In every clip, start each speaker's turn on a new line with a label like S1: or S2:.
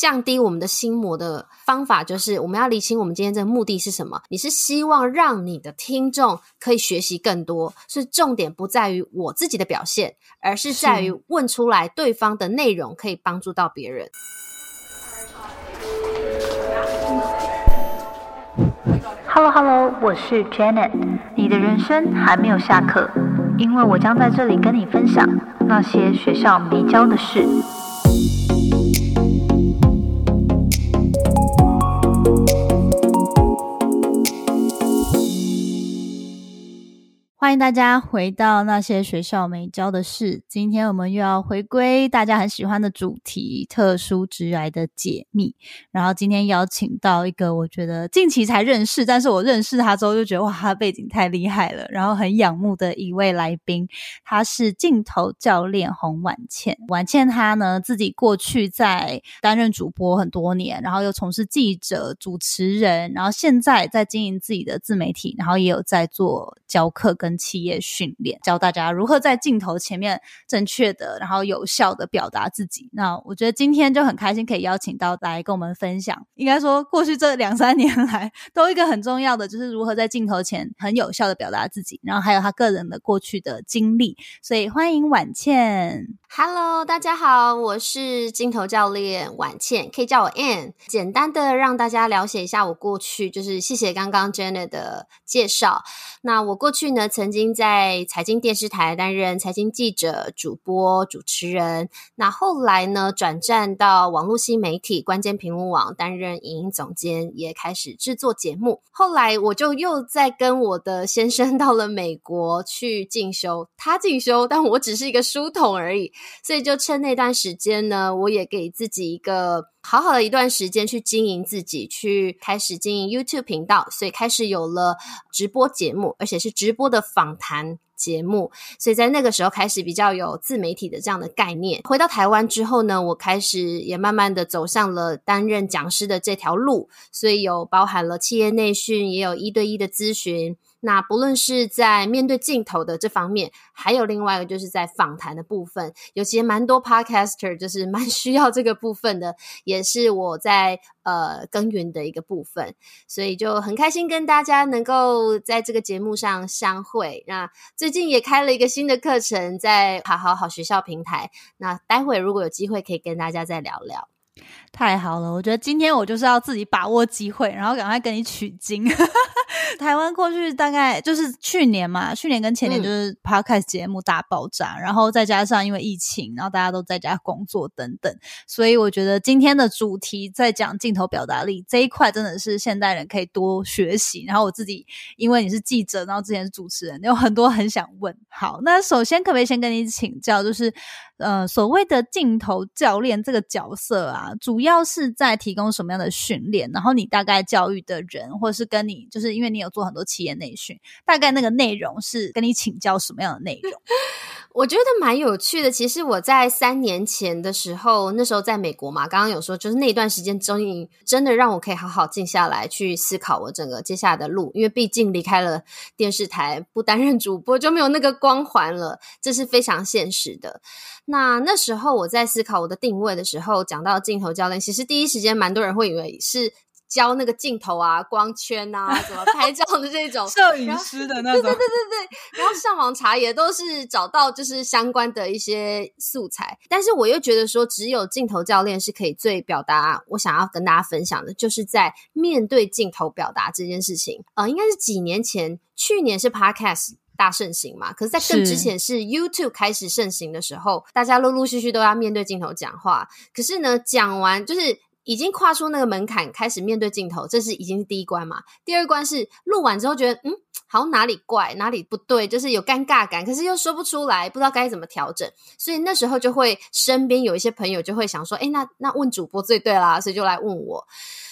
S1: 降低我们的心魔的方法，就是我们要理清我们今天这个目的是什么。你是希望让你的听众可以学习更多，是重点不在于我自己的表现，而是在于问出来对方的内容可以帮助到别人。
S2: Hello Hello，我是 Janet。你的人生还没有下课，因为我将在这里跟你分享那些学校没教的事。
S3: 欢迎大家回到那些学校没教的事。今天我们又要回归大家很喜欢的主题——特殊职癌的解密。然后今天邀请到一个我觉得近期才认识，但是我认识他之后就觉得哇，他背景太厉害了，然后很仰慕的一位来宾，他是镜头教练洪婉倩。婉倩她呢自己过去在担任主播很多年，然后又从事记者、主持人，然后现在在经营自己的自媒体，然后也有在做教课跟。企业训练教大家如何在镜头前面正确的，然后有效的表达自己。那我觉得今天就很开心可以邀请到来跟我们分享。应该说过去这两三年来，都一个很重要的就是如何在镜头前很有效的表达自己，然后还有他个人的过去的经历。所以欢迎婉倩。
S1: Hello，大家好，我是镜头教练婉倩，可以叫我 Ann。简单的让大家了解一下我过去，就是谢谢刚刚 Jenna 的介绍。那我过去呢，曾经在财经电视台担任财经记者、主播、主持人。那后来呢，转战到网络新媒体关键评论网担任影音总监，也开始制作节目。后来我就又在跟我的先生 到了美国去进修，他进修，但我只是一个书童而已。所以就趁那段时间呢，我也给自己一个好好的一段时间去经营自己，去开始经营 YouTube 频道，所以开始有了直播节目，而且是直播的访谈节目。所以在那个时候开始比较有自媒体的这样的概念。回到台湾之后呢，我开始也慢慢的走上了担任讲师的这条路，所以有包含了企业内训，也有一对一的咨询。那不论是在面对镜头的这方面，还有另外一个就是在访谈的部分，有其蛮多 podcaster 就是蛮需要这个部分的，也是我在呃耕耘的一个部分，所以就很开心跟大家能够在这个节目上相会。那最近也开了一个新的课程，在好好好学校平台，那待会如果有机会可以跟大家再聊聊。
S3: 太好了，我觉得今天我就是要自己把握机会，然后赶快跟你取经。台湾过去大概就是去年嘛，去年跟前年就是 podcast 节目大爆炸，然后再加上因为疫情，然后大家都在家工作等等，所以我觉得今天的主题在讲镜头表达力这一块，真的是现代人可以多学习。然后我自己因为你是记者，然后之前是主持人，有很多很想问。好，那首先可不可以先跟你请教，就是呃所谓的镜头教练这个角色啊，主主要是在提供什么样的训练？然后你大概教育的人，或者是跟你就是因为你有做很多企业内训，大概那个内容是跟你请教什么样的内容？
S1: 我觉得蛮有趣的。其实我在三年前的时候，那时候在美国嘛，刚刚有说，就是那段时间终于真的让我可以好好静下来去思考我整个接下来的路，因为毕竟离开了电视台，不担任主播就没有那个光环了，这是非常现实的。那那时候我在思考我的定位的时候，讲到镜头教练，其实第一时间蛮多人会以为是。教那个镜头啊、光圈啊、怎么拍照的这种
S3: 摄影师的那种，对
S1: 对对对对。然后上网查也都是找到就是相关的一些素材，但是我又觉得说，只有镜头教练是可以最表达我想要跟大家分享的，就是在面对镜头表达这件事情。呃，应该是几年前，去年是 Podcast 大盛行嘛，可是，在更之前是 YouTube 开始盛行的时候，大家陆陆续续都要面对镜头讲话。可是呢，讲完就是。已经跨出那个门槛，开始面对镜头，这是已经是第一关嘛？第二关是录完之后觉得，嗯，好像哪里怪，哪里不对，就是有尴尬感，可是又说不出来，不知道该怎么调整。所以那时候就会身边有一些朋友就会想说，哎，那那问主播最对啦，所以就来问我。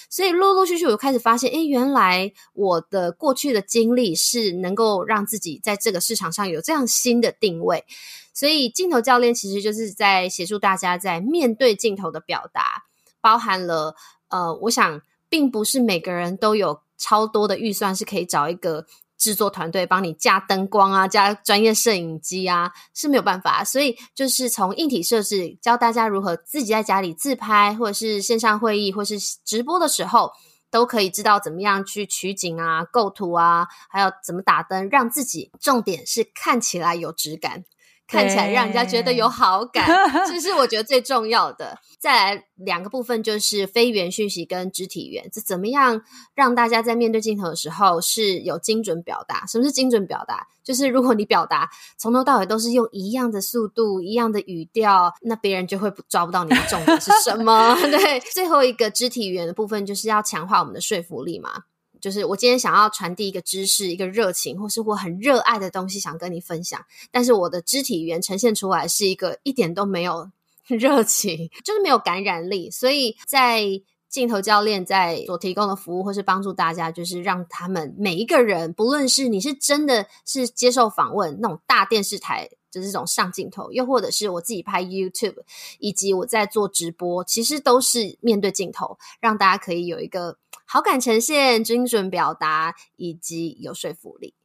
S1: 所以陆陆续续我就开始发现，哎，原来我的过去的经历是能够让自己在这个市场上有这样新的定位。所以镜头教练其实就是在协助大家在面对镜头的表达。包含了呃，我想并不是每个人都有超多的预算是可以找一个制作团队帮你架灯光啊，加专业摄影机啊，是没有办法。所以就是从硬体设置教大家如何自己在家里自拍，或者是线上会议，或是直播的时候，都可以知道怎么样去取景啊、构图啊，还有怎么打灯，让自己重点是看起来有质感。看起来让人家觉得有好感，这是我觉得最重要的。再来两个部分就是非语言讯息跟肢体语言，这怎么样让大家在面对镜头的时候是有精准表达？什么是精准表达？就是如果你表达从头到尾都是用一样的速度、一样的语调，那别人就会抓不到你的重点是什么。对，最后一个肢体语言的部分就是要强化我们的说服力嘛。就是我今天想要传递一个知识、一个热情，或是我很热爱的东西，想跟你分享。但是我的肢体语言呈现出来是一个一点都没有 热情，就是没有感染力。所以在镜头教练在所提供的服务，或是帮助大家，就是让他们每一个人，不论是你是真的是接受访问那种大电视台，就是这种上镜头，又或者是我自己拍 YouTube，以及我在做直播，其实都是面对镜头，让大家可以有一个。好感呈现、精准表达以及有说服力，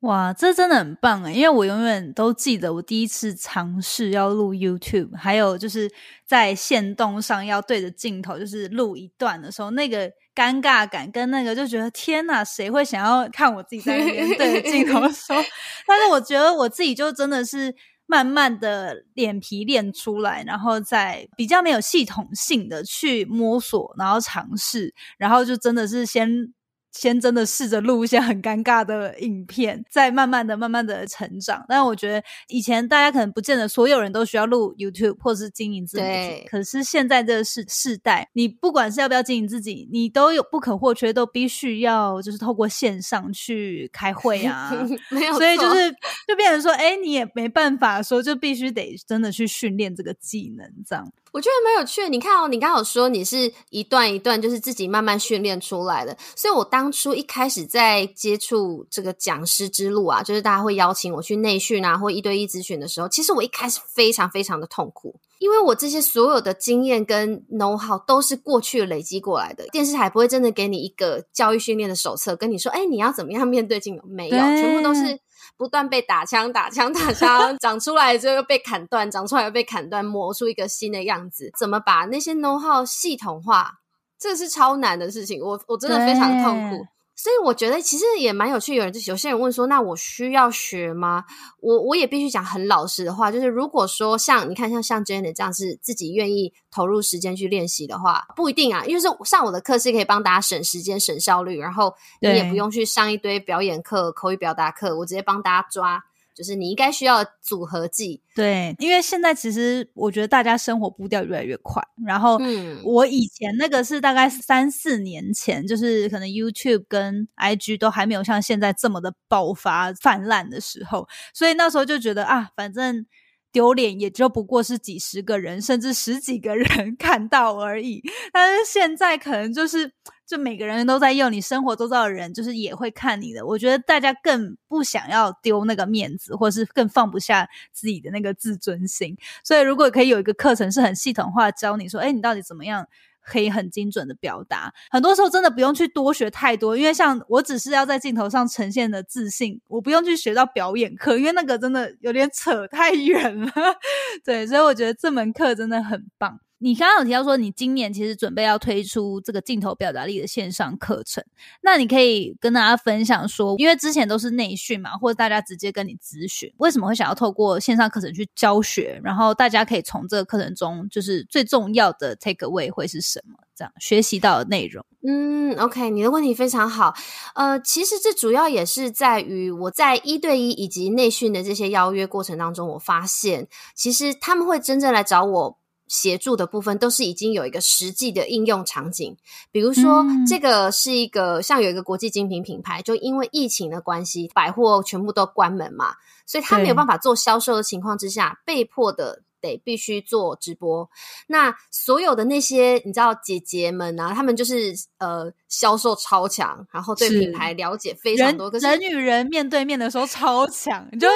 S3: 哇，这真的很棒哎！因为我永远都记得我第一次尝试要录 YouTube，还有就是在线动上要对着镜头就是录一段的时候，那个尴尬感跟那个就觉得天哪，谁会想要看我自己在那边对着镜头说？但是我觉得我自己就真的是。慢慢的脸皮练出来，然后再比较没有系统性的去摸索，然后尝试，然后就真的是先。先真的试着录一些很尴尬的影片，再慢慢的、慢慢的成长。但我觉得以前大家可能不见得所有人都需要录 YouTube 或是经营自媒体，可是现在这个世世代，你不管是要不要经营自己，你都有不可或缺，都必须要就是透过线上去开会啊。
S1: 没有，
S3: 所以就是就变成说，哎，你也没办法说，就必须得真的去训练这个技能，这样。
S1: 我觉得蛮有趣的。你看哦，你刚好说你是一段一段，就是自己慢慢训练出来的。所以我当初一开始在接触这个讲师之路啊，就是大家会邀请我去内训啊，或一对一咨询的时候，其实我一开始非常非常的痛苦，因为我这些所有的经验跟 know how 都是过去累积过来的。电视台不会真的给你一个教育训练的手册，跟你说，哎，你要怎么样面对镜头？没有，全部都是。不断被打枪、打枪、打枪，长出来之后又被砍断，长出来又被砍断，磨出一个新的样子。怎么把那些 know how 系统化？这是超难的事情，我我真的非常痛苦。所以我觉得其实也蛮有趣。有人就有些人问说：“那我需要学吗？”我我也必须讲很老实的话，就是如果说像你看像像 Jenny 这样是自己愿意投入时间去练习的话，不一定啊。因为是上我的课是可以帮大家省时间、省效率，然后你也不用去上一堆表演课、口语表达课，我直接帮大家抓。就是你应该需要组合技，
S3: 对，因为现在其实我觉得大家生活步调越来越快，然后我以前那个是大概三四年前，就是可能 YouTube 跟 IG 都还没有像现在这么的爆发泛滥的时候，所以那时候就觉得啊，反正。丢脸也就不过是几十个人，甚至十几个人 看到而已。但是现在可能就是，就每个人都在用，你生活周遭的人就是也会看你的。我觉得大家更不想要丢那个面子，或是更放不下自己的那个自尊心。所以如果可以有一个课程是很系统化教你说，哎，你到底怎么样？可以很精准的表达，很多时候真的不用去多学太多，因为像我只是要在镜头上呈现的自信，我不用去学到表演课，因为那个真的有点扯太远了。对，所以我觉得这门课真的很棒。你刚刚有提到说，你今年其实准备要推出这个镜头表达力的线上课程，那你可以跟大家分享说，因为之前都是内训嘛，或者大家直接跟你咨询，为什么会想要透过线上课程去教学？然后大家可以从这个课程中，就是最重要的 take away 会是什么？这样学习到的内容。
S1: 嗯，OK，你的问题非常好。呃，其实这主要也是在于我在一对一以及内训的这些邀约过程当中，我发现其实他们会真正来找我。协助的部分都是已经有一个实际的应用场景，比如说这个是一个像有一个国际精品品牌，就因为疫情的关系，百货全部都关门嘛，所以他没有办法做销售的情况之下，被迫的。得必须做直播，那所有的那些你知道姐姐们啊，他们就是呃销售超强，然后对品牌了解非常多。可是
S3: 人与人面对面的时候超强，你就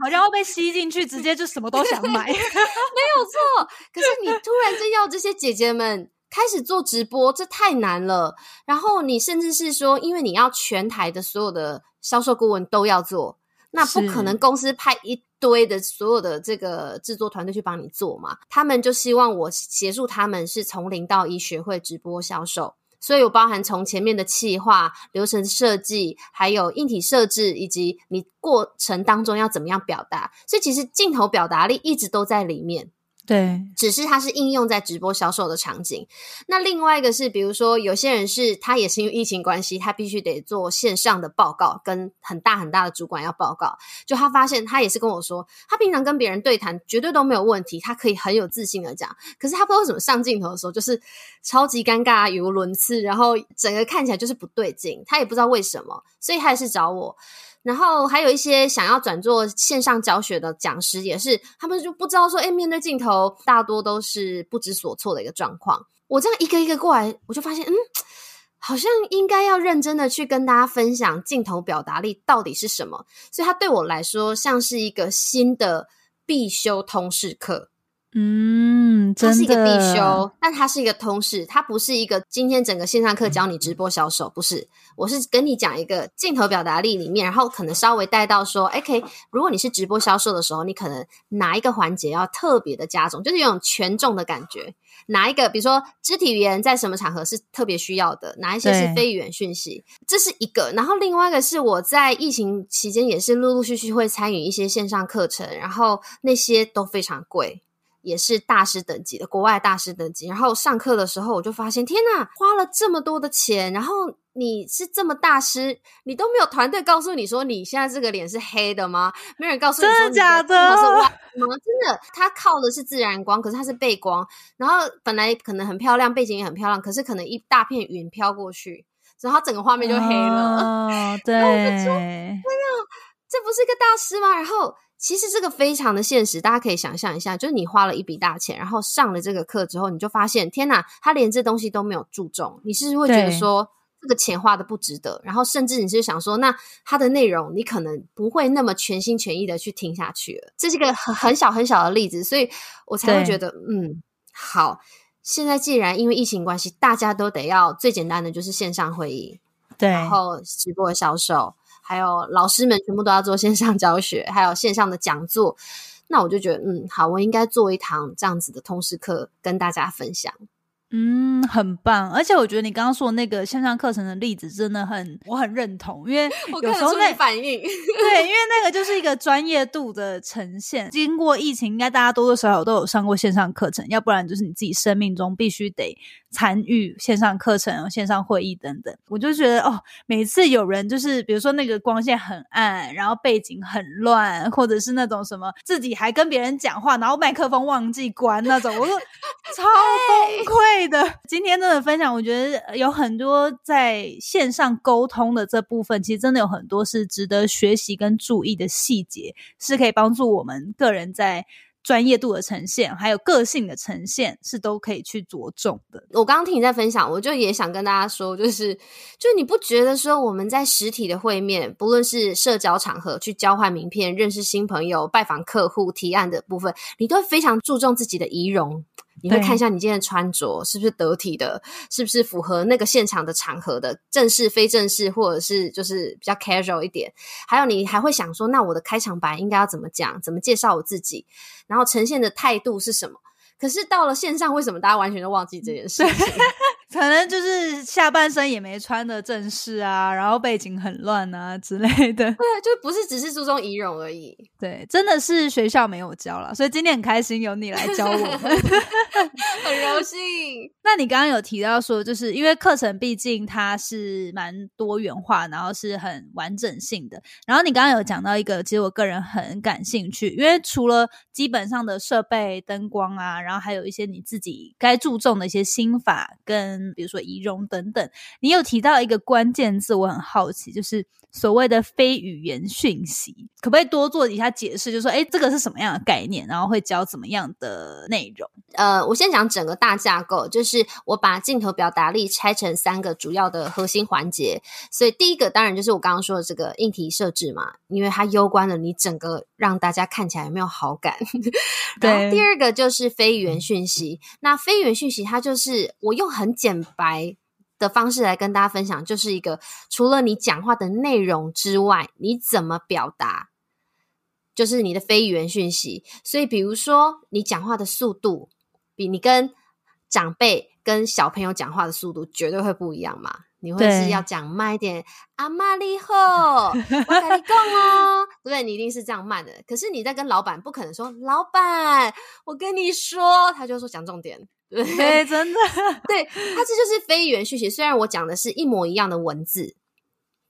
S3: 好像会被吸进去，直接就什么都想买，没有
S1: 错。可是你突然间要这些姐姐们开始做直播，这太难了。然后你甚至是说，因为你要全台的所有的。销售顾问都要做，那不可能公司派一堆的所有的这个制作团队去帮你做嘛？他们就希望我协助他们是从零到一学会直播销售。所以，有包含从前面的企划、流程设计，还有硬体设置，以及你过程当中要怎么样表达。所以，其实镜头表达力一直都在里面。
S3: 对，
S1: 只是它是应用在直播销售的场景。那另外一个是，比如说有些人是他也是因为疫情关系，他必须得做线上的报告，跟很大很大的主管要报告。就他发现，他也是跟我说，他平常跟别人对谈绝对都没有问题，他可以很有自信的讲。可是他不知道怎么上镜头的时候，就是超级尴尬，语无伦次，然后整个看起来就是不对劲。他也不知道为什么，所以他也是找我。然后还有一些想要转做线上教学的讲师，也是他们就不知道说，哎，面对镜头，大多都是不知所措的一个状况。我这样一个一个过来，我就发现，嗯，好像应该要认真的去跟大家分享镜头表达力到底是什么。所以它对我来说，像是一个新的必修通识课。
S3: 嗯，
S1: 它是一个必修，但它是一个通识，它不是一个今天整个线上课教你直播销售，不是。我是跟你讲一个镜头表达力里面，然后可能稍微带到说，OK，如果你是直播销售的时候，你可能哪一个环节要特别的加重，就是有种权重的感觉。哪一个，比如说肢体语言在什么场合是特别需要的，哪一些是非语言讯息，这是一个。然后另外一个是我在疫情期间也是陆陆续续会参与一些线上课程，然后那些都非常贵。也是大师等级的，国外大师等级。然后上课的时候，我就发现，天呐，花了这么多的钱，然后你是这么大师，你都没有团队告诉你说，你现在这个脸是黑的吗？没人告诉你说，
S3: 真的假的？
S1: 是歪吗？真的，他靠的是自然光，可是它是背光。然后本来可能很漂亮，背景也很漂亮，可是可能一大片云飘过去，然后整个画面就黑了。
S3: 哦，对。
S1: 这不是一个大师吗？然后。其实这个非常的现实，大家可以想象一下，就是你花了一笔大钱，然后上了这个课之后，你就发现，天哪，他连这东西都没有注重，你是会觉得说这个钱花的不值得，然后甚至你是想说，那它的内容你可能不会那么全心全意的去听下去了。这是一个很很小很小的例子，所以我才会觉得，嗯，好，现在既然因为疫情关系，大家都得要最简单的就是线上会议，
S3: 对，
S1: 然后直播销售。还有老师们全部都要做线上教学，还有线上的讲座，那我就觉得，嗯，好，我应该做一堂这样子的通识课跟大家分享。
S3: 嗯，很棒，而且我觉得你刚刚说的那个线上课程的例子真的很，我很认同，因为 有时候那
S1: 反应，
S3: 对，因为那个就是一个专业度的呈现。经过疫情，应该大家多多少少都有上过线上课程，要不然就是你自己生命中必须得参与线上课程、线上会议等等。我就觉得哦，每次有人就是比如说那个光线很暗，然后背景很乱，或者是那种什么自己还跟别人讲话，然后麦克风忘记关那种，我就 超崩溃。的 今天真的分享，我觉得有很多在线上沟通的这部分，其实真的有很多是值得学习跟注意的细节，是可以帮助我们个人在。专业度的呈现，还有个性的呈现，是都可以去着重的。
S1: 我刚刚听你在分享，我就也想跟大家说，就是，就你不觉得说我们在实体的会面，不论是社交场合去交换名片、认识新朋友、拜访客户、提案的部分，你都非常注重自己的仪容。你会看一下你今天的穿着是不是得体的，是不是符合那个现场的场合的正式、非正式，或者是就是比较 casual 一点。还有，你还会想说，那我的开场白应该要怎么讲，怎么介绍我自己，然后呈现的态度是什么？可是到了线上，为什么大家完全都忘记这件事情？
S3: 可能就是下半身也没穿的正式啊，然后背景很乱啊之类的。
S1: 对，就不是只是注重仪容而已。
S3: 对，真的是学校没有教了，所以今天很开心有你来教我们，
S1: 很荣幸。
S3: 那你刚刚有提到说，就是因为课程毕竟它是蛮多元化，然后是很完整性的。然后你刚刚有讲到一个，其实我个人很感兴趣，因为除了基本上的设备、灯光啊，然后还有一些你自己该注重的一些心法跟。比如说仪容等等，你有提到一个关键字，我很好奇，就是所谓的非语言讯息，可不可以多做一下解释？就是说，哎，这个是什么样的概念？然后会教怎么样的内容？
S1: 呃，我先讲整个大架构，就是我把镜头表达力拆成三个主要的核心环节。所以第一个当然就是我刚刚说的这个硬体设置嘛，因为它攸关了你整个让大家看起来有没有好感。
S3: 对。
S1: 第二个就是非语言讯息，那非语言讯息它就是我用很简白的方式来跟大家分享，就是一个除了你讲话的内容之外，你怎么表达，就是你的非语言讯息。所以，比如说你讲话的速度，比你跟长辈、跟小朋友讲话的速度绝对会不一样嘛。你会是要讲慢一点，阿妈你好，我跟你讲哦，对 不对？你一定是这样慢的。可是你在跟老板，不可能说老板，我跟你说，他就说讲重点。
S3: 对，真的，
S1: 对，他这就是非语言讯息。虽然我讲的是一模一样的文字，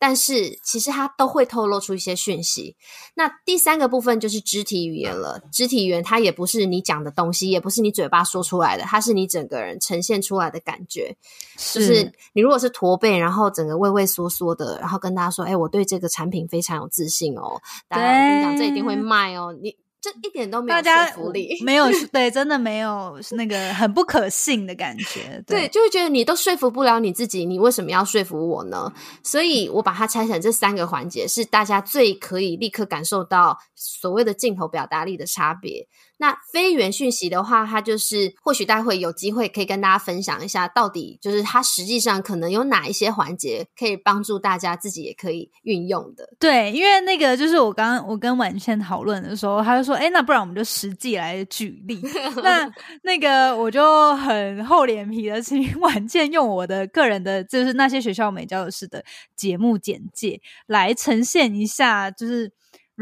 S1: 但是其实它都会透露出一些讯息。那第三个部分就是肢体语言了。肢体语言它也不是你讲的东西，也不是你嘴巴说出来的，它是你整个人呈现出来的感觉。就是你如果是驼背，然后整个畏畏缩缩的，然后跟大家说：“哎，我对这个产品非常有自信哦。”大家跟你讲，这一定会卖哦。你。这一点都没有说服力，
S3: 没有 对，真的没有那个很不可信的感觉。
S1: 对，就会觉得你都说服不了你自己，你为什么要说服我呢？所以我把它拆成这三个环节，是大家最可以立刻感受到所谓的镜头表达力的差别。那非原讯息的话，它就是或许待会有机会可以跟大家分享一下，到底就是它实际上可能有哪一些环节可以帮助大家自己也可以运用的。
S3: 对，因为那个就是我刚刚我跟婉倩讨论的时候，他就说：“哎，那不然我们就实际来举例。”那那个我就很厚脸皮的请婉倩用我的个人的，就是那些学校美教的事的节目简介来呈现一下，就是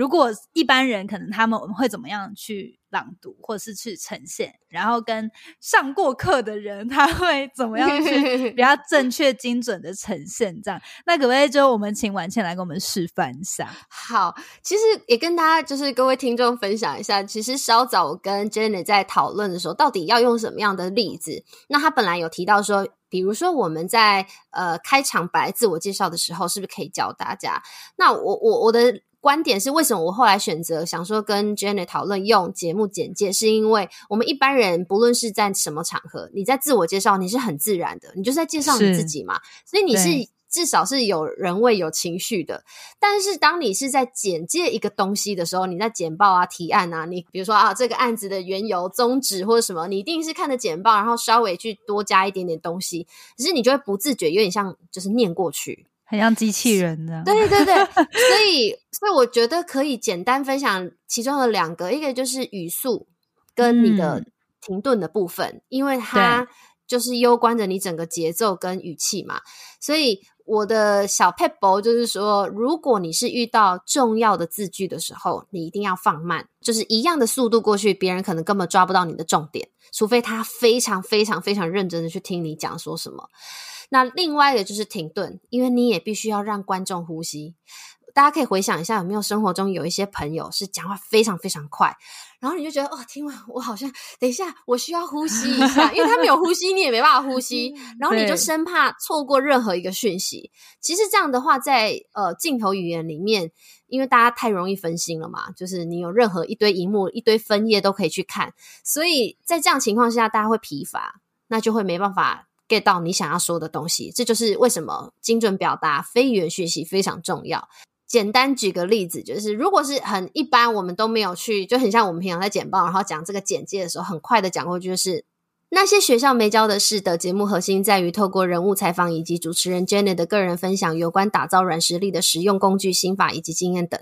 S3: 如果一般人可能他们会怎么样去。朗读，或者是去呈现，然后跟上过课的人，他会怎么样去 比较正确、精准的呈现？这样，那可不可以就我们请婉倩来给我们示范一下？
S1: 好，其实也跟大家就是各位听众分享一下，其实稍早我跟 Jenny 在讨论的时候，到底要用什么样的例子？那他本来有提到说，比如说我们在呃开场白自我介绍的时候，是不是可以教大家？那我我我的。观点是为什么我后来选择想说跟 Jenny 讨论用节目简介，是因为我们一般人不论是在什么场合，你在自我介绍你是很自然的，你就是在介绍你自己嘛，所以你是至少是有人味、有情绪的。但是当你是在简介一个东西的时候，你在简报啊、提案啊，你比如说啊这个案子的缘由、宗旨或者什么，你一定是看着简报，然后稍微去多加一点点东西，只是你就会不自觉有点像就是念过去。
S3: 很像机器人的，
S1: 对对对，所以所以我觉得可以简单分享其中的两个，一个就是语速跟你的停顿的部分，因为它就是攸关着你整个节奏跟语气嘛。所以我的小 p e p 就是说，如果你是遇到重要的字句的时候，你一定要放慢，就是一样的速度过去，别人可能根本抓不到你的重点，除非他非常非常非常认真的去听你讲说什么。那另外一个就是停顿，因为你也必须要让观众呼吸。大家可以回想一下，有没有生活中有一些朋友是讲话非常非常快，然后你就觉得哦，听完我好像等一下我需要呼吸一下，因为他没有呼吸，你也没办法呼吸，然后你就生怕错过任何一个讯息。其实这样的话，在呃镜头语言里面，因为大家太容易分心了嘛，就是你有任何一堆荧幕、一堆分页都可以去看，所以在这样情况下，大家会疲乏，那就会没办法。Get 到你想要说的东西，这就是为什么精准表达、非语言学习非常重要。简单举个例子，就是如果是很一般，我们都没有去，就很像我们平常在简报，然后讲这个简介的时候，很快的讲过去，就是那些学校没教的事的节目核心在于透过人物采访以及主持人 Jenny 的个人分享，有关打造软实力的实用工具、心法以及经验等。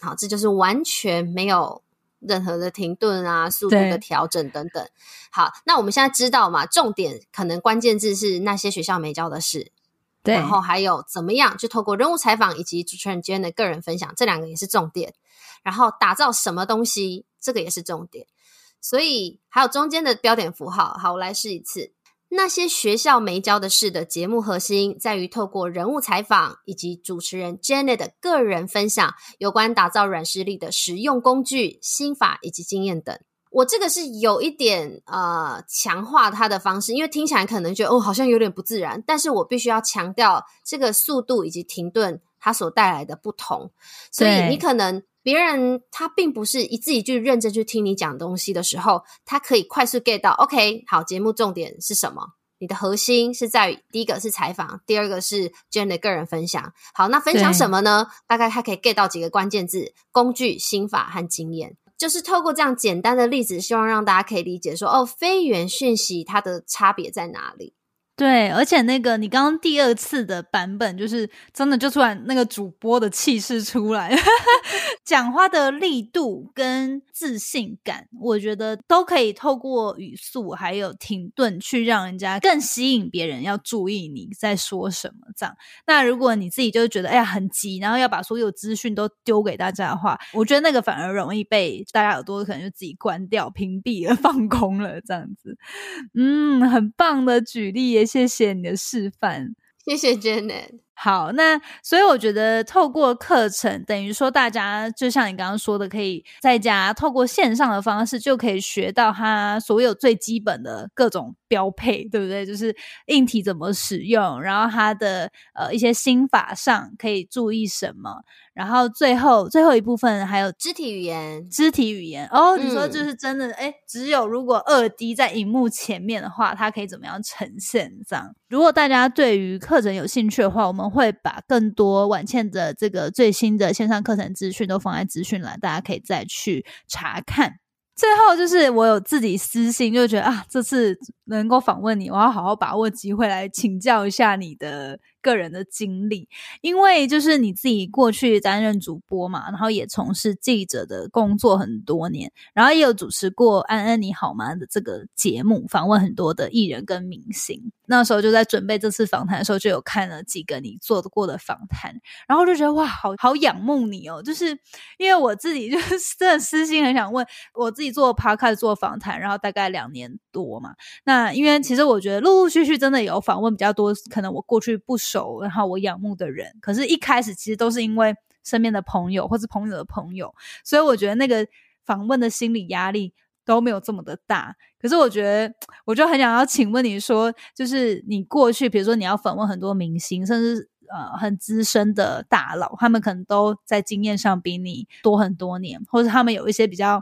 S1: 好，这就是完全没有。任何的停顿啊，速度的调整等等。好，那我们现在知道嘛？重点可能关键字是那些学校没教的事，
S3: 对。
S1: 然后还有怎么样，就透过人物采访以及主持人间的个人分享，这两个也是重点。然后打造什么东西，这个也是重点。所以还有中间的标点符号。好，我来试一次。那些学校没教的事的节目核心在于透过人物采访以及主持人 Janet 的个人分享，有关打造软实力的实用工具、心法以及经验等。我这个是有一点呃强化它的方式，因为听起来可能觉得哦好像有点不自然，但是我必须要强调这个速度以及停顿它所带来的不同，所以你可能。别人他并不是一字一句认真去听你讲东西的时候，他可以快速 get 到。OK，好，节目重点是什么？你的核心是在于第一个是采访，第二个是 Jane 的个人分享。好，那分享什么呢？大概他可以 get 到几个关键字：工具、心法和经验。就是透过这样简单的例子，希望让大家可以理解说，哦，非语言讯息它的差别在哪里。
S3: 对，而且那个你刚刚第二次的版本，就是真的就突然那个主播的气势出来，讲话的力度跟自信感，我觉得都可以透过语速还有停顿去让人家更吸引别人要注意你在说什么。这样，那如果你自己就觉得哎呀很急，然后要把所有资讯都丢给大家的话，我觉得那个反而容易被大家耳朵可能就自己关掉、屏蔽了、放空了这样子。嗯，很棒的举例。谢谢你的示范，
S1: 谢谢 Janet。
S3: 好，那所以我觉得透过课程，等于说大家就像你刚刚说的，可以在家透过线上的方式，就可以学到它所有最基本的各种标配，对不对？就是硬体怎么使用，然后它的呃一些心法上可以注意什么。然后最后最后一部分还有
S1: 肢体语言，
S3: 肢体语言哦，你说就是真的哎，只有如果二 D 在荧幕前面的话，它可以怎么样呈现？这样，如果大家对于课程有兴趣的话，我们会把更多晚倩的这个最新的线上课程资讯都放在资讯栏，大家可以再去查看。最后就是我有自己私心，就觉得啊，这次能够访问你，我要好好把握机会来请教一下你的。个人的经历，因为就是你自己过去担任主播嘛，然后也从事记者的工作很多年，然后也有主持过《安安你好吗》的这个节目，访问很多的艺人跟明星。那时候就在准备这次访谈的时候，就有看了几个你做的过的访谈，然后就觉得哇，好好仰慕你哦！就是因为我自己就是 真的私心很想问，我自己做 p o d c a s 做访谈，然后大概两年多嘛。那因为其实我觉得陆陆续续真的有访问比较多，可能我过去不熟。然后我仰慕的人，可是一开始其实都是因为身边的朋友或是朋友的朋友，所以我觉得那个访问的心理压力都没有这么的大。可是我觉得，我就很想要请问你说，就是你过去，比如说你要访问很多明星，甚至呃很资深的大佬，他们可能都在经验上比你多很多年，或者他们有一些比较。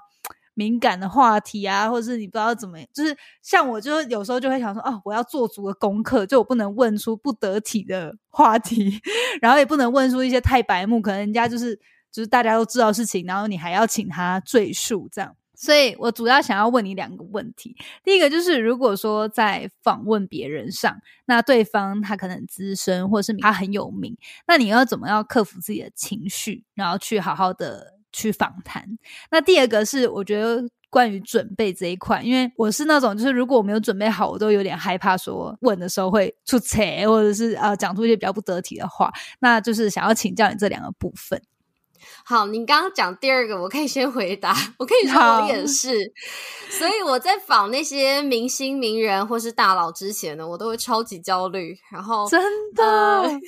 S3: 敏感的话题啊，或者是你不知道怎么，就是像我，就有时候就会想说，哦，我要做足了功课，就我不能问出不得体的话题，然后也不能问出一些太白目，可能人家就是就是大家都知道事情，然后你还要请他赘述这样。所以我主要想要问你两个问题，第一个就是，如果说在访问别人上，那对方他可能资深，或者是他很有名，那你要怎么样克服自己的情绪，然后去好好的。去访谈。那第二个是，我觉得关于准备这一块，因为我是那种，就是如果我没有准备好，我都有点害怕，说问的时候会出错，或者是啊讲出一些比较不得体的话。那就是想要请教你这两个部分。
S1: 好，你刚刚讲第二个，我可以先回答。我可以说我也是，所以我在访那些明星、名人或是大佬之前呢，我都会超级焦虑。然后
S3: 真的。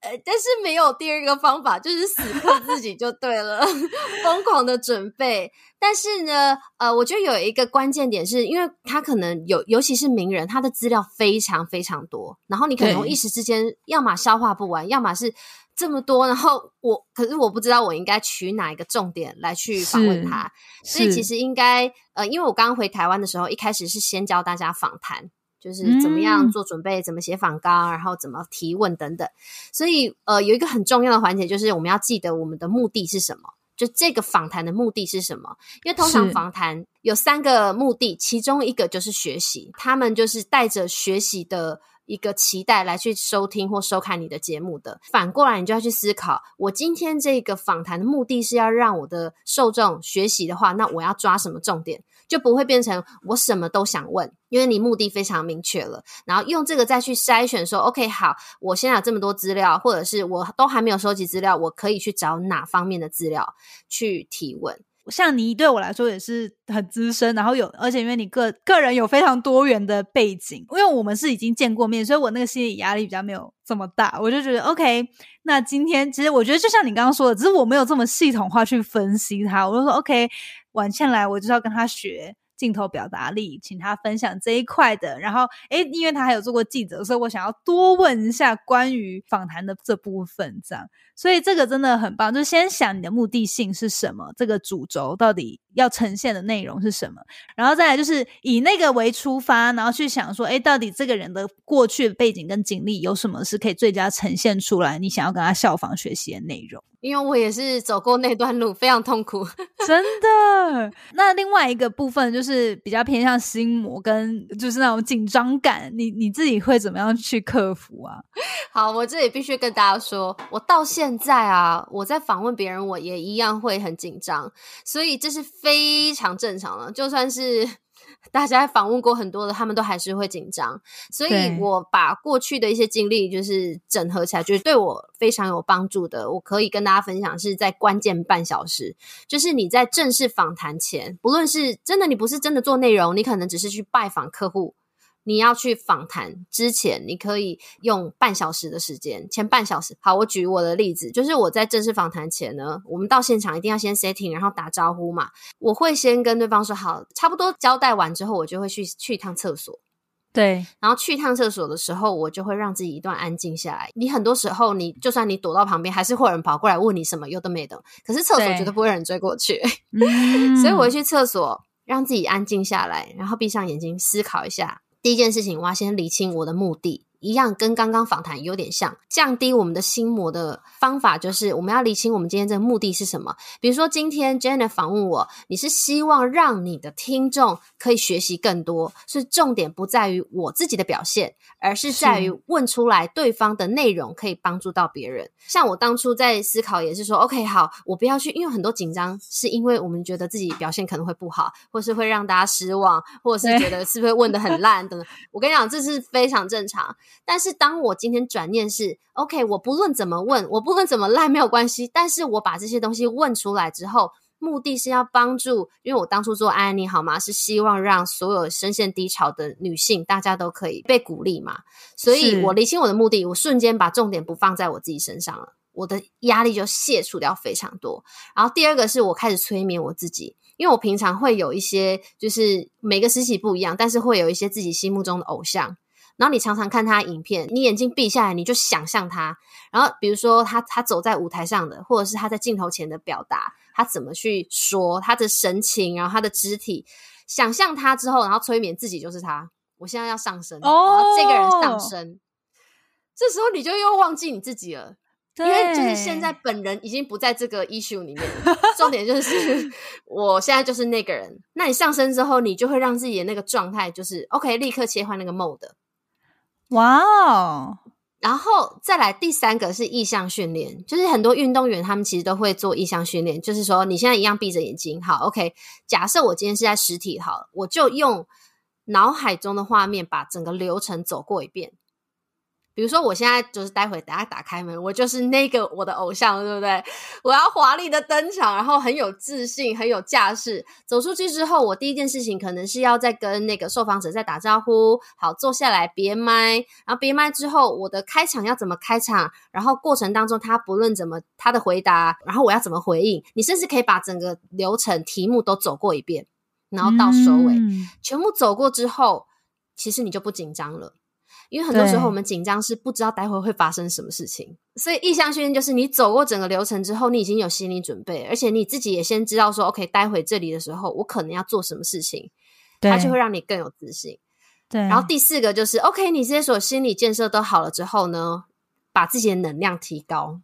S1: 呃，但是没有第二个方法，就是死磕自己就对了，疯狂的准备。但是呢，呃，我觉得有一个关键点，是因为他可能有，尤其是名人，他的资料非常非常多，然后你可能一时之间，要么消化不完，要么是这么多，然后我，可是我不知道我应该取哪一个重点来去访问他，所以其实应该，呃，因为我刚回台湾的时候，一开始是先教大家访谈。就是怎么样做准备，怎么写访纲，然后怎么提问等等。所以，呃，有一个很重要的环节，就是我们要记得我们的目的是什么，就这个访谈的目的是什么。因为通常访谈有三个目的，其中一个就是学习，他们就是带着学习的。一个期待来去收听或收看你的节目的，反过来你就要去思考，我今天这个访谈的目的是要让我的受众学习的话，那我要抓什么重点，就不会变成我什么都想问，因为你目的非常明确了，然后用这个再去筛选说，OK，好，我现在有这么多资料，或者是我都还没有收集资料，我可以去找哪方面的资料去提问。
S3: 像你对我来说也是很资深，然后有，而且因为你个个人有非常多元的背景，因为我们是已经见过面，所以我那个心理压力比较没有这么大。我就觉得 OK，那今天其实我觉得就像你刚刚说的，只是我没有这么系统化去分析它。我就说 OK，晚倩来，我就要跟他学。镜头表达力，请他分享这一块的。然后，诶，因为他还有做过记者，所以我想要多问一下关于访谈的这部分，这样。所以这个真的很棒，就先想你的目的性是什么，这个主轴到底。要呈现的内容是什么，然后再来就是以那个为出发，然后去想说，哎，到底这个人的过去背景跟经历有什么是可以最佳呈现出来？你想要跟他效仿学习的内容。
S1: 因为我也是走过那段路，非常痛苦，
S3: 真的。那另外一个部分就是比较偏向心魔跟就是那种紧张感，你你自己会怎么样去克服啊？
S1: 好，我这里必须跟大家说，我到现在啊，我在访问别人，我也一样会很紧张，所以这是非常正常了，就算是。大家访问过很多的，他们都还是会紧张，所以我把过去的一些经历就是整合起来，就是对我非常有帮助的。我可以跟大家分享，是在关键半小时，就是你在正式访谈前，不论是真的你不是真的做内容，你可能只是去拜访客户。你要去访谈之前，你可以用半小时的时间，前半小时。好，我举我的例子，就是我在正式访谈前呢，我们到现场一定要先 setting，然后打招呼嘛。我会先跟对方说好，差不多交代完之后，我就会去去一趟厕所。
S3: 对，
S1: 然后去一趟厕所的时候，我就会让自己一段安静下来。你很多时候，你就算你躲到旁边，还是会有人跑过来问你什么，有的没的。可是厕所绝对不会有人追过去，所以我会去厕所，让自己安静下来，然后闭上眼睛思考一下。第一件事情，我要先理清我的目的。一样跟刚刚访谈有点像，降低我们的心魔的方法就是我们要理清我们今天这个目的是什么。比如说今天 Jenna 访问我，你是希望让你的听众可以学习更多，是重点不在于我自己的表现，而是在于问出来对方的内容可以帮助到别人。像我当初在思考也是说，OK 好，我不要去，因为很多紧张是因为我们觉得自己表现可能会不好，或是会让大家失望，或者是觉得是不是问的很烂等等。我跟你讲，这是非常正常。但是当我今天转念是 OK，我不论怎么问，我不论怎么赖没有关系。但是我把这些东西问出来之后，目的是要帮助，因为我当初做安妮好吗？是希望让所有深陷低潮的女性，大家都可以被鼓励嘛。所以我理清我的目的，我瞬间把重点不放在我自己身上了，我的压力就卸除掉非常多。然后第二个是我开始催眠我自己，因为我平常会有一些，就是每个时期不一样，但是会有一些自己心目中的偶像。然后你常常看他影片，你眼睛闭下来，你就想象他。然后比如说他他走在舞台上的，或者是他在镜头前的表达，他怎么去说，他的神情，然后他的肢体，想象他之后，然后催眠自己就是他。我现在要上升，然后这个人上升，这时候你就又忘记你自己了，因为就是现在本人已经不在这个 issue 里面。重点就是 我现在就是那个人。那你上升之后，你就会让自己的那个状态就是 OK，立刻切换那个 mode。
S3: 哇哦！
S1: 然后再来第三个是意向训练，就是很多运动员他们其实都会做意向训练，就是说你现在一样闭着眼睛，好，OK。假设我今天是在实体，好，我就用脑海中的画面把整个流程走过一遍。比如说，我现在就是待会等下打开门，我就是那个我的偶像，对不对？我要华丽的登场，然后很有自信，很有架势。走出去之后，我第一件事情可能是要再跟那个受访者再打招呼，好，坐下来别麦，然后别麦之后，我的开场要怎么开场？然后过程当中，他不论怎么他的回答，然后我要怎么回应？你甚至可以把整个流程题目都走过一遍，然后到收尾，全部走过之后，其实你就不紧张了。因为很多时候我们紧张是不知道待会会发生什么事情，所以意向训练就是你走过整个流程之后，你已经有心理准备，而且你自己也先知道说，OK，待会这里的时候我可能要做什么事情，它就会让你更有自信。
S3: 对，
S1: 然后第四个就是，OK，你这些所有心理建设都好了之后呢，把自己的能量提高。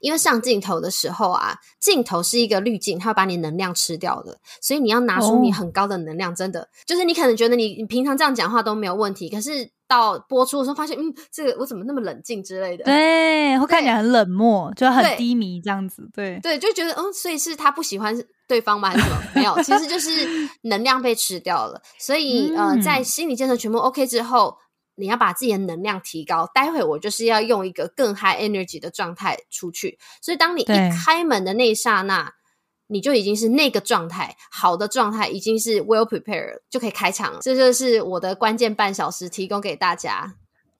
S1: 因为上镜头的时候啊，镜头是一个滤镜，它会把你能量吃掉的，所以你要拿出你很高的能量。真的，就是你可能觉得你你平常这样讲话都没有问题，可是到播出的时候发现，嗯，这个我怎么那么冷静之类的？
S3: 对，会看起来很冷漠，就很低迷这样子。对
S1: 对，就觉得嗯，所以是他不喜欢对方吗？还是什么？没有，其实就是 能量被吃掉了。所以呃，在心理建设全部 OK 之后。你要把自己的能量提高，待会我就是要用一个更 high energy 的状态出去。所以当你一开门的那一刹那，你就已经是那个状态，好的状态已经是 well prepared，就可以开场了。这就是我的关键半小时提供给大家。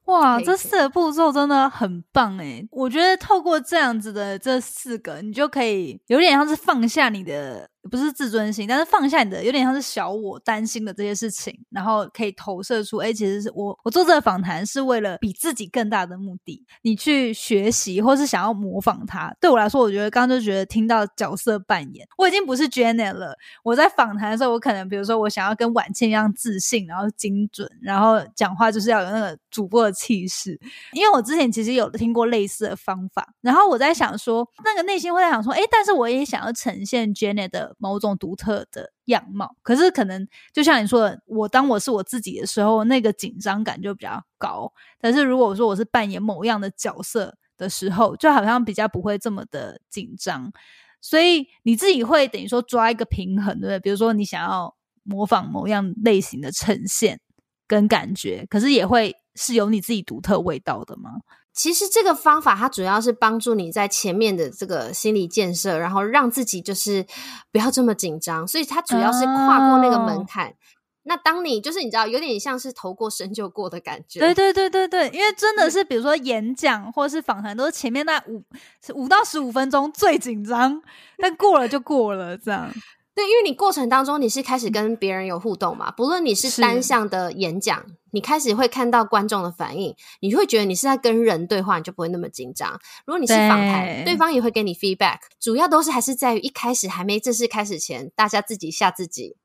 S3: 哇，这四个步骤真的很棒诶我觉得透过这样子的这四个，你就可以有点像是放下你的不是自尊心，但是放下你的有点像是小我担心的这些事情，然后可以投射出，哎，其实是我我做这个访谈是为了比自己更大的目的，你去学习或是想要模仿他。对我来说，我觉得刚刚就觉得听到角色扮演，我已经不是 Janet 了。我在访谈的时候，我可能比如说我想要跟婉倩一样自信，然后精准，然后讲话就是要有那个主播的气势。因为我之前其实有听过类似的方法，然后我在想说，那个内心会在想说，哎，但是我也想要呈现 Janet 的。某种独特的样貌，可是可能就像你说的，我当我是我自己的时候，那个紧张感就比较高。但是如果说我是扮演某样的角色的时候，就好像比较不会这么的紧张。所以你自己会等于说抓一个平衡，对不对？比如说你想要模仿某样类型的呈现跟感觉，可是也会是有你自己独特味道的吗？
S1: 其实这个方法它主要是帮助你在前面的这个心理建设，然后让自己就是不要这么紧张。所以它主要是跨过那个门槛。那当你就是你知道有点像是头过身就过的感觉。
S3: 对对对对对，因为真的是比如说演讲或者是访谈，都是前面那五五到十五分钟最紧张，但过了就过了这样。
S1: 对，因为你过程当中你是开始跟别人有互动嘛，不论你是单向的演讲，你开始会看到观众的反应，你会觉得你是在跟人对话，你就不会那么紧张。如果你是访谈，对方也会给你 feedback，主要都是还是在于一开始还没正式开始前，大家自己吓自己。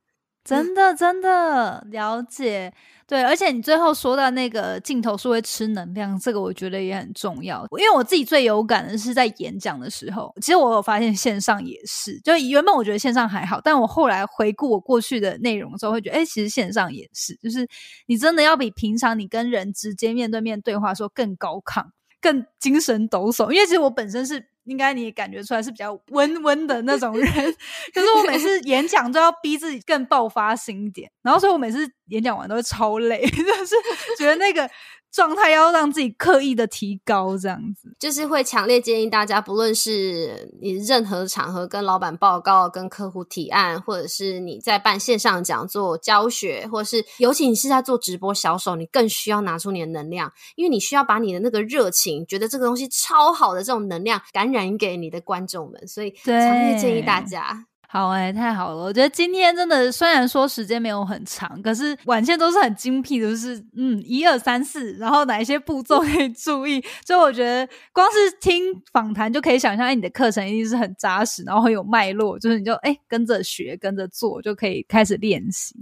S3: 真的，真的了解。对，而且你最后说到那个镜头是会吃能量，这个我觉得也很重要。因为我自己最有感的是在演讲的时候，其实我有发现线上也是。就原本我觉得线上还好，但我后来回顾我过去的内容的时候，会觉得，哎，其实线上也是。就是你真的要比平常你跟人直接面对面对话说更高亢、更精神抖擞。因为其实我本身是。应该你也感觉出来是比较温温的那种人，可是我每次演讲都要逼自己更爆发性一点，然后所以我每次演讲完都会超累，就是觉得那个。状态要让自己刻意的提高，这样子
S1: 就是会强烈建议大家，不论是你任何场合跟老板报告、跟客户提案，或者是你在办线上讲座教学，或者是尤其你是在做直播销售，你更需要拿出你的能量，因为你需要把你的那个热情，觉得这个东西超好的这种能量感染给你的观众们，所以强烈建议大家。
S3: 好哎，太好了！我觉得今天真的，虽然说时间没有很长，可是晚线都是很精辟的，就是嗯，一二三四，然后哪一些步骤可以注意。所以我觉得光是听访谈就可以想象，哎，你的课程一定是很扎实，然后很有脉络，就是你就哎跟着学，跟着做就可以开始练习。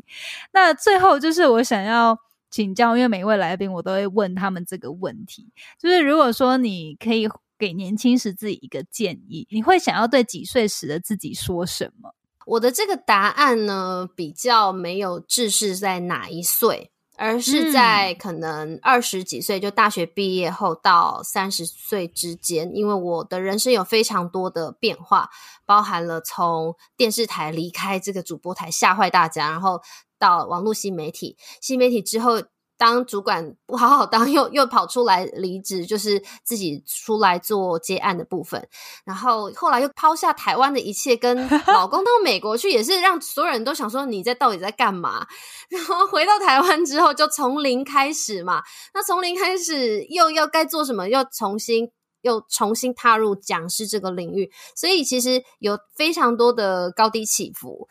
S3: 那最后就是我想要请教，因为每一位来宾我都会问他们这个问题，就是如果说你可以。给年轻时自己一个建议，你会想要对几岁时的自己说什么？
S1: 我的这个答案呢，比较没有制式在哪一岁，而是在可能二十几岁，就大学毕业后到三十岁之间，因为我的人生有非常多的变化，包含了从电视台离开这个主播台吓坏大家，然后到网络新媒体，新媒体之后。当主管不好好当，又又跑出来离职，就是自己出来做接案的部分。然后后来又抛下台湾的一切，跟 老公到美国去，也是让所有人都想说你在到底在干嘛。然后回到台湾之后，就从零开始嘛。那从零开始，又要该做什么？又重新又重新踏入讲师这个领域。所以其实有非常多的高低起伏。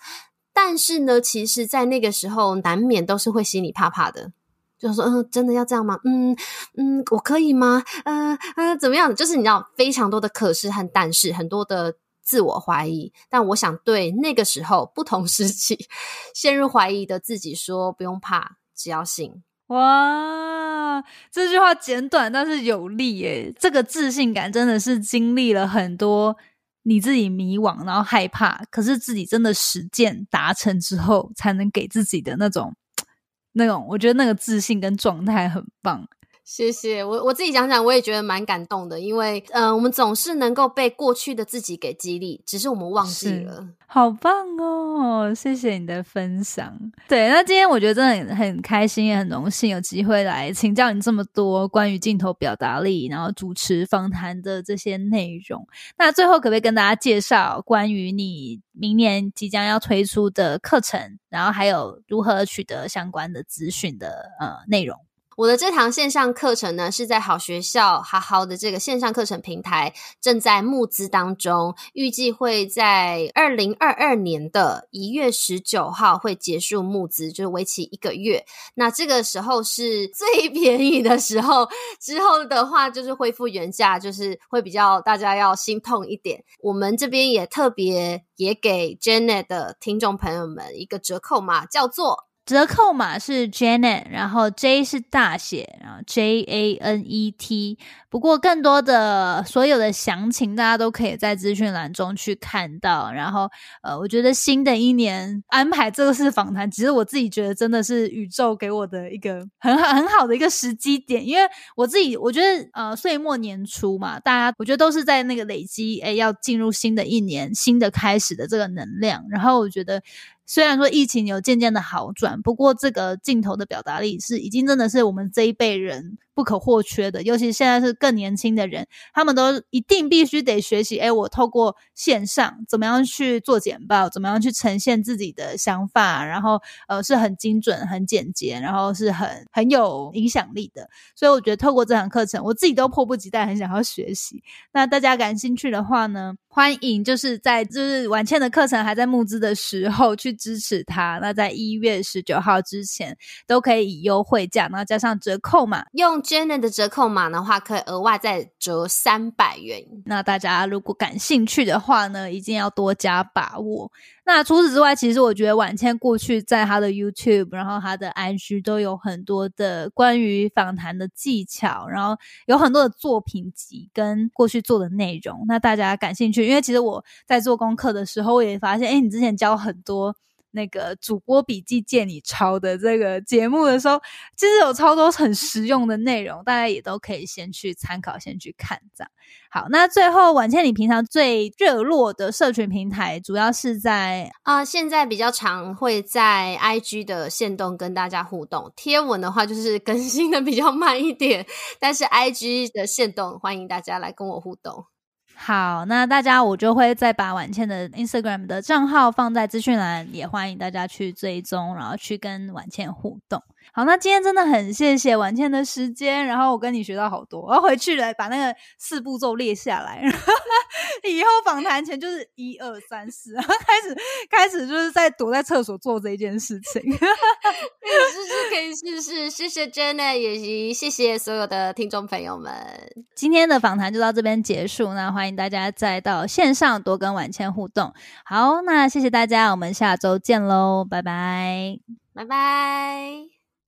S1: 但是呢，其实，在那个时候，难免都是会心里怕怕的。就说嗯，真的要这样吗？嗯嗯，我可以吗？嗯嗯，怎么样？就是你知道，非常多的可是和但是，很多的自我怀疑。但我想对那个时候不同时期陷入怀疑的自己说：不用怕，只要信。
S3: 哇，这句话简短但是有力耶！这个自信感真的是经历了很多你自己迷惘，然后害怕，可是自己真的实践达成之后，才能给自己的那种。那种，我觉得那个自信跟状态很棒。
S1: 谢谢我我自己讲讲，我也觉得蛮感动的，因为嗯，我们总是能够被过去的自己给激励，只是我们忘记了。
S3: 好棒哦！谢谢你的分享。对，那今天我觉得真的很很开心，也很荣幸有机会来请教你这么多关于镜头表达力，然后主持访谈的这些内容。那最后可不可以跟大家介绍关于你明年即将要推出的课程，然后还有如何取得相关的资讯的呃内容？
S1: 我的这堂线上课程呢，是在好学校好好的这个线上课程平台正在募资当中，预计会在二零二二年的一月十九号会结束募资，就是为期一个月。那这个时候是最 便宜的时候，之后的话就是恢复原价，就是会比较大家要心痛一点。我们这边也特别也给 Janet 的听众朋友们一个折扣码，叫做。
S3: 折扣码是 Janet，然后 J 是大写，然后 J A N E T。不过更多的所有的详情，大家都可以在资讯栏中去看到。然后，呃，我觉得新的一年安排这个是访谈，其实我自己觉得真的是宇宙给我的一个很好很好的一个时机点，因为我自己我觉得，呃，岁末年初嘛，大家我觉得都是在那个累积，哎，要进入新的一年，新的开始的这个能量。然后我觉得。虽然说疫情有渐渐的好转，不过这个镜头的表达力是已经真的是我们这一辈人。不可或缺的，尤其现在是更年轻的人，他们都一定必须得学习。哎，我透过线上怎么样去做简报，怎么样去呈现自己的想法，然后呃是很精准、很简洁，然后是很很有影响力的。所以我觉得透过这堂课程，我自己都迫不及待，很想要学习。那大家感兴趣的话呢，欢迎就是在就是晚倩的课程还在募资的时候去支持他。那在一月十九号之前都可以以优惠价，然后加上折扣嘛
S1: 用。Janet 的折扣码的话，可以额外再折三百元。
S3: 那大家如果感兴趣的话呢，一定要多加把握。那除此之外，其实我觉得晚千过去在他的 YouTube，然后他的 IG 都有很多的关于访谈的技巧，然后有很多的作品集跟过去做的内容。那大家感兴趣，因为其实我在做功课的时候，我也发现，哎，你之前教很多。那个主播笔记借你抄的这个节目的时候，其实有超多很实用的内容，大家也都可以先去参考，先去看这样。好，那最后婉倩，你平常最热络的社群平台，主要是在
S1: 啊，现在比较常会在 IG 的线动跟大家互动，贴文的话就是更新的比较慢一点，但是 IG 的线动欢迎大家来跟我互动。
S3: 好，那大家我就会再把婉倩的 Instagram 的账号放在资讯栏，也欢迎大家去追踪，然后去跟婉倩互动。好，那今天真的很谢谢婉倩的时间，然后我跟你学到好多，我要回去来把那个四步骤列下来，以后访谈前就是一二三四，然后开始开始就是在躲在厕所做这一件事情。可
S1: 以试试，可以试试。谢谢 Jenna，也谢谢所有的听众朋友们。
S3: 今天的访谈就到这边结束，那欢迎大家再到线上多跟婉倩互动。好，那谢谢大家，我们下周见喽，拜拜，
S1: 拜拜。